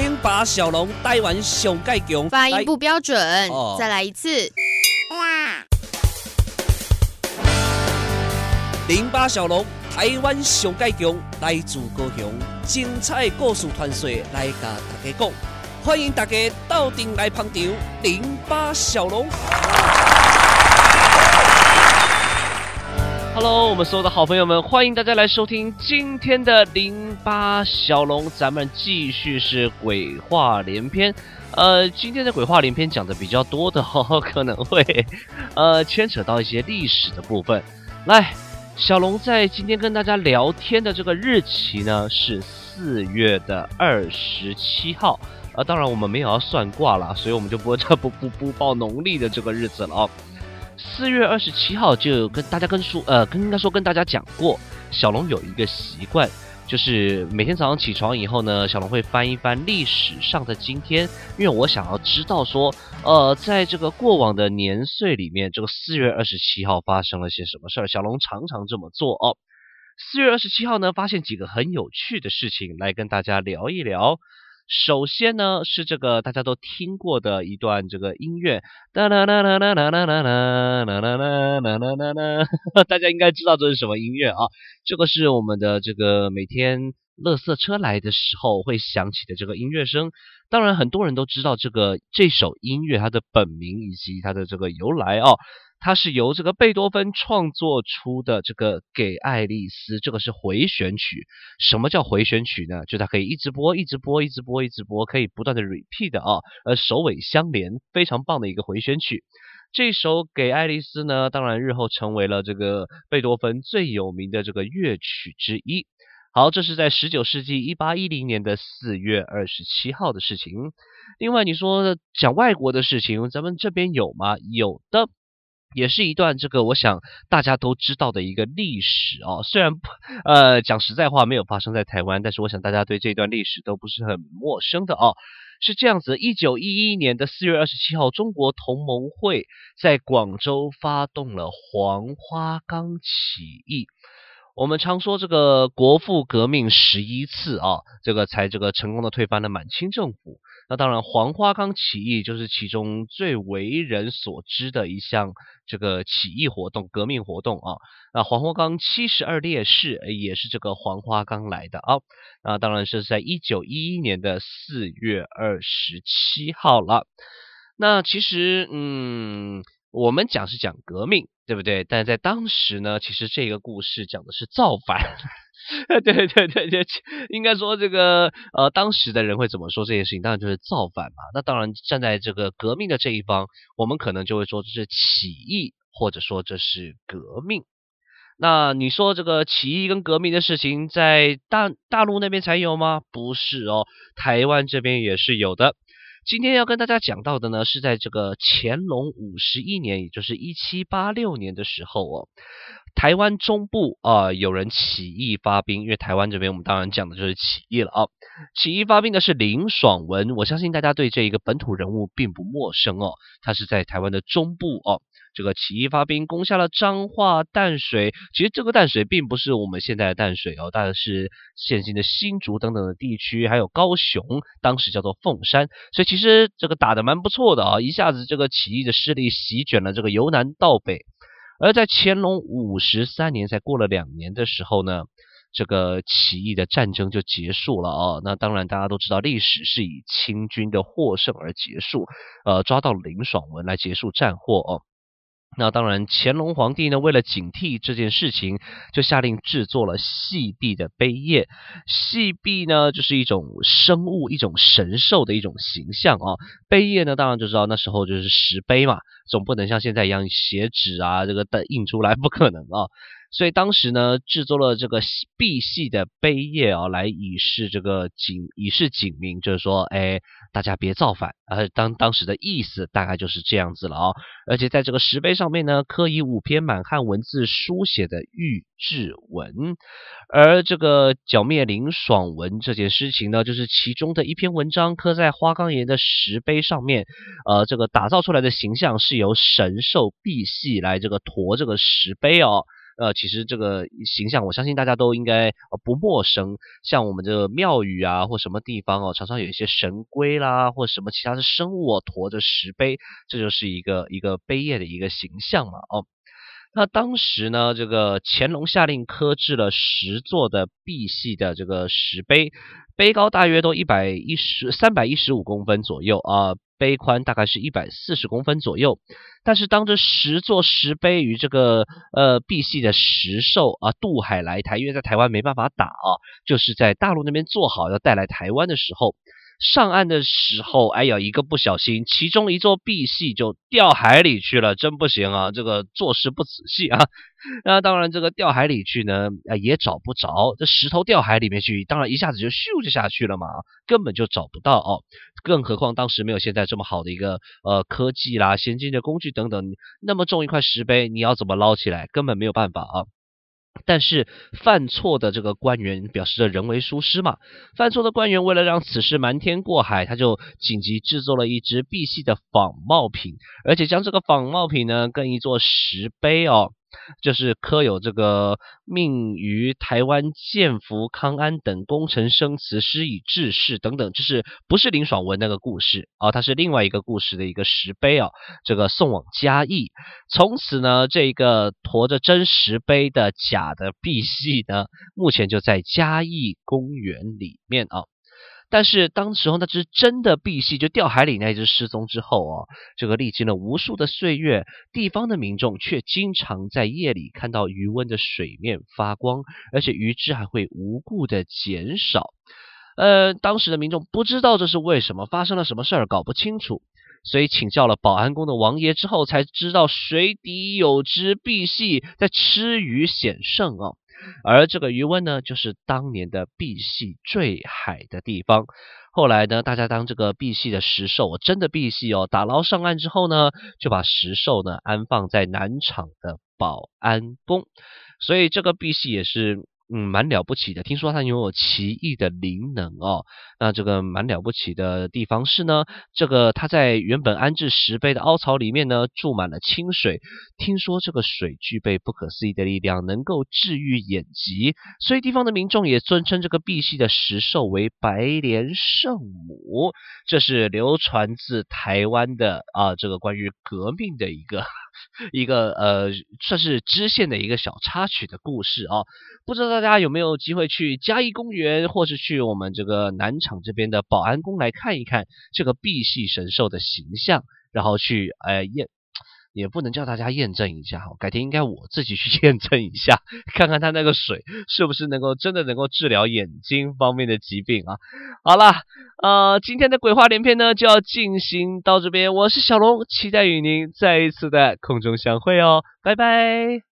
零八小龙台湾上盖强，发音不标准，哦、再来一次。哇零八小龙台湾上盖强，来自高雄，精彩故事传说来甲大家讲，欢迎大家到店来捧场。零八小龙。Hello，我们所有的好朋友们，欢迎大家来收听今天的零八小龙，咱们继续是鬼话连篇。呃，今天的鬼话连篇讲的比较多的哦，可能会呃牵扯到一些历史的部分。来，小龙在今天跟大家聊天的这个日期呢是四月的二十七号，呃，当然我们没有要算卦了，所以我们就不这不不不报农历的这个日子了哦。四月二十七号就跟大家跟说，呃，跟应该说跟大家讲过，小龙有一个习惯，就是每天早上起床以后呢，小龙会翻一翻历史上的今天，因为我想要知道说，呃，在这个过往的年岁里面，这个四月二十七号发生了些什么事儿。小龙常常这么做哦。四月二十七号呢，发现几个很有趣的事情，来跟大家聊一聊。首先呢，是这个大家都听过的一段这个音乐，哒啦啦啦啦啦啦啦啦啦啦啦啦啦啦，大家应该知道这是什么音乐啊？这个是我们的这个每天垃圾车来的时候会响起的这个音乐声。当然，很多人都知道这个这首音乐它的本名以及它的这个由来啊。它是由这个贝多芬创作出的这个给爱丽丝，这个是回旋曲。什么叫回旋曲呢？就它可以一直播，一直播，一直播，一直播，可以不断的 repeat 的啊，而首尾相连，非常棒的一个回旋曲。这首给爱丽丝呢，当然日后成为了这个贝多芬最有名的这个乐曲之一。好，这是在十九世纪一八一零年的四月二十七号的事情。另外，你说讲外国的事情，咱们这边有吗？有的。也是一段这个我想大家都知道的一个历史哦，虽然呃讲实在话没有发生在台湾，但是我想大家对这段历史都不是很陌生的哦。是这样子，一九一一年的四月二十七号，中国同盟会在广州发动了黄花岗起义。我们常说这个国父革命十一次啊，这个才这个成功的推翻了满清政府。那当然，黄花岗起义就是其中最为人所知的一项这个起义活动、革命活动啊。那黄花岗七十二烈士也是这个黄花岗来的啊。那当然是在一九一一年的四月二十七号了。那其实，嗯，我们讲是讲革命，对不对？但在当时呢，其实这个故事讲的是造反。对对对对，应该说这个呃，当时的人会怎么说这件事情？当然就是造反嘛。那当然站在这个革命的这一方，我们可能就会说这是起义，或者说这是革命。那你说这个起义跟革命的事情，在大大陆那边才有吗？不是哦，台湾这边也是有的。今天要跟大家讲到的呢，是在这个乾隆五十一年，也就是一七八六年的时候哦。台湾中部啊、有人起义发兵，因为台湾这边我们当然讲的就是起义了啊。起义发兵的是林爽文，我相信大家对这一个本土人物并不陌生哦。他是在台湾的中部哦，这个起义发兵攻下了彰化、淡水。其实这个淡水并不是我们现在的淡水哦，但是现今的新竹等等的地区，还有高雄，当时叫做凤山。所以其实这个打得蛮不错的啊，一下子这个起义的势力席卷了这个由南到北。而在乾隆五十三年，才过了两年的时候呢，这个起义的战争就结束了啊。那当然，大家都知道历史是以清军的获胜而结束，呃，抓到林爽文来结束战祸哦。那当然，乾隆皇帝呢，为了警惕这件事情，就下令制作了细壁的碑业。细壁呢，就是一种生物、一种神兽的一种形象啊。碑业呢，当然就知道那时候就是石碑嘛，总不能像现在一样写纸啊，这个的印出来不可能啊。所以当时呢，制作了这个币细的碑页啊，来以示这个警，以示警民，就是说，哎，大家别造反。呃，当当时的意思大概就是这样子了啊。而且在这个石碑上面呢，刻以五篇满汉文字书写的御制文。而这个剿灭林爽文这件事情呢，就是其中的一篇文章刻在花岗岩的石碑上面。呃，这个打造出来的形象是由神兽币细来这个驮这个石碑哦。呃，其实这个形象，我相信大家都应该呃不陌生。像我们这个庙宇啊，或什么地方哦，常常有一些神龟啦，或什么其他的生物哦，驮着石碑，这就是一个一个碑业的一个形象嘛，哦。那当时呢，这个乾隆下令刻制了十座的碧玺的这个石碑，碑高大约都一百一十三百一十五公分左右啊。碑宽大概是一百四十公分左右，但是当这十座石碑与这个呃赑屃的石兽啊渡海来台，因为在台湾没办法打啊，就是在大陆那边做好要带来台湾的时候。上岸的时候，哎呀，一个不小心，其中一座碧系就掉海里去了，真不行啊！这个做事不仔细啊。那当然，这个掉海里去呢，啊也找不着。这石头掉海里面去，当然一下子就咻就下去了嘛，根本就找不到哦。更何况当时没有现在这么好的一个呃科技啦、先进的工具等等，那么重一块石碑，你要怎么捞起来？根本没有办法啊。但是犯错的这个官员表示着人为疏失嘛，犯错的官员为了让此事瞒天过海，他就紧急制作了一只碧玺的仿冒品，而且将这个仿冒品呢跟一座石碑哦。就是刻有这个命于台湾建福康安等功臣生祠施以致仕等等，就是不是林爽文那个故事啊，它是另外一个故事的一个石碑啊，这个送往嘉义，从此呢，这个驮着真石碑的假的碧玺呢，目前就在嘉义公园里面啊。但是当时候那只真的碧玺就掉海里那只失踪之后哦，这个历经了无数的岁月，地方的民众却经常在夜里看到鱼温的水面发光，而且鱼只还会无故的减少。呃，当时的民众不知道这是为什么，发生了什么事儿，搞不清楚，所以请教了保安宫的王爷之后，才知道水底有只碧玺在吃鱼显圣哦。而这个渔翁呢，就是当年的碧玺坠海的地方。后来呢，大家当这个碧玺的石兽，真的碧玺哦，打捞上岸之后呢，就把石兽呢安放在南厂的保安宫。所以这个碧玺也是。嗯，蛮了不起的。听说它拥有奇异的灵能哦。那这个蛮了不起的地方是呢，这个它在原本安置石碑的凹槽里面呢，注满了清水。听说这个水具备不可思议的力量，能够治愈眼疾。所以地方的民众也尊称这个碧玺的石兽为白莲圣母。这是流传自台湾的啊，这个关于革命的一个一个呃，算是支线的一个小插曲的故事啊。不知道大家有没有机会去嘉义公园，或是去我们这个南厂这边的保安宫来看一看这个碧系神兽的形象，然后去呃验，也不能叫大家验证一下哈，改天应该我自己去 验证一下，看看它那个水是不是能够真的能够治疗眼睛方面的疾病啊。好啦，呃，今天的鬼话连篇呢就要进行到这边，我是小龙，期待与您再一次的空中相会哦，拜拜。